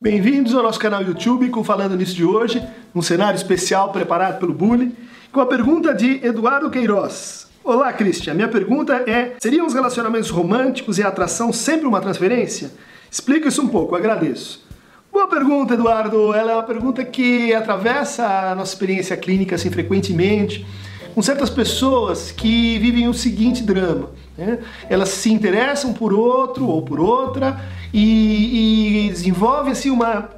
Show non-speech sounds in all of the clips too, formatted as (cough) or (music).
Bem-vindos ao nosso canal YouTube com Falando Nisso de hoje, um cenário especial preparado pelo Bully, com a pergunta de Eduardo Queiroz. Olá, Christian. Minha pergunta é: seriam os relacionamentos românticos e a atração sempre uma transferência? Explica isso um pouco, agradeço. Boa pergunta, Eduardo. Ela é uma pergunta que atravessa a nossa experiência clínica assim frequentemente com certas pessoas que vivem o seguinte drama. Né? Elas se interessam por outro ou por outra e, e desenvolvem assim uma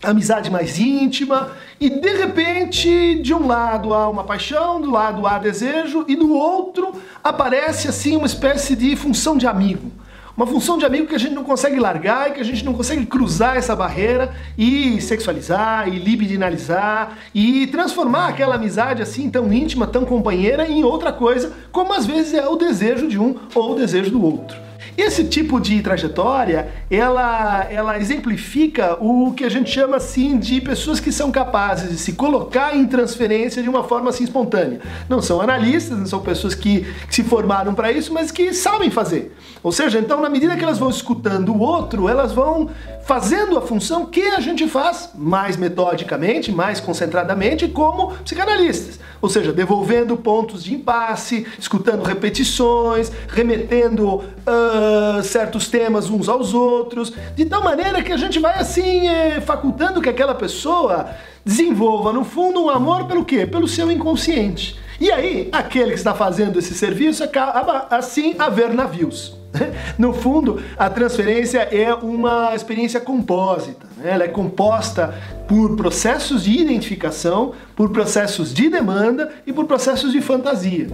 amizade mais íntima e de repente de um lado há uma paixão, do lado há desejo e do outro aparece assim uma espécie de função de amigo uma função de amigo que a gente não consegue largar e que a gente não consegue cruzar essa barreira e sexualizar e libidinalizar e transformar aquela amizade assim tão íntima, tão companheira em outra coisa, como às vezes é o desejo de um ou o desejo do outro. Esse tipo de trajetória, ela, ela exemplifica o que a gente chama assim de pessoas que são capazes de se colocar em transferência de uma forma assim espontânea. Não são analistas, não são pessoas que, que se formaram para isso, mas que sabem fazer. Ou seja, então na medida que elas vão escutando o outro, elas vão fazendo a função que a gente faz mais metodicamente, mais concentradamente, como psicanalistas. Ou seja, devolvendo pontos de impasse, escutando repetições, remetendo uh, certos temas uns aos outros, de tal maneira que a gente vai assim eh, facultando que aquela pessoa desenvolva no fundo um amor pelo quê? Pelo seu inconsciente. E aí, aquele que está fazendo esse serviço acaba assim a ver navios. (laughs) No fundo, a transferência é uma experiência compósita. Né? Ela é composta por processos de identificação, por processos de demanda e por processos de fantasia.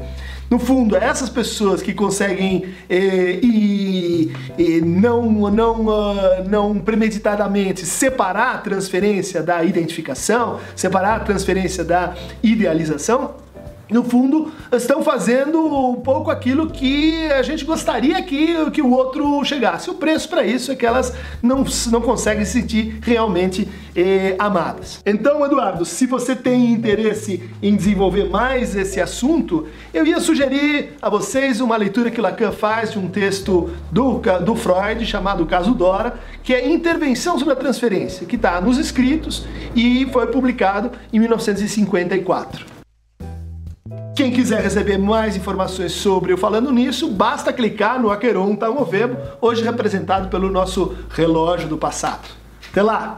No fundo, essas pessoas que conseguem eh, e, e não, não, uh, não premeditadamente separar a transferência da identificação, separar a transferência da idealização, no fundo, estão fazendo um pouco aquilo que a gente gostaria que, que o outro chegasse. O preço para isso é que elas não, não conseguem se sentir realmente eh, amadas. Então, Eduardo, se você tem interesse em desenvolver mais esse assunto, eu ia sugerir a vocês uma leitura que Lacan faz de um texto do, do Freud chamado Caso Dora, que é Intervenção sobre a Transferência, que está nos escritos e foi publicado em 1954. Quem quiser receber mais informações sobre eu falando nisso, basta clicar no Aqueron Tamovebo, hoje representado pelo nosso relógio do passado. Até lá!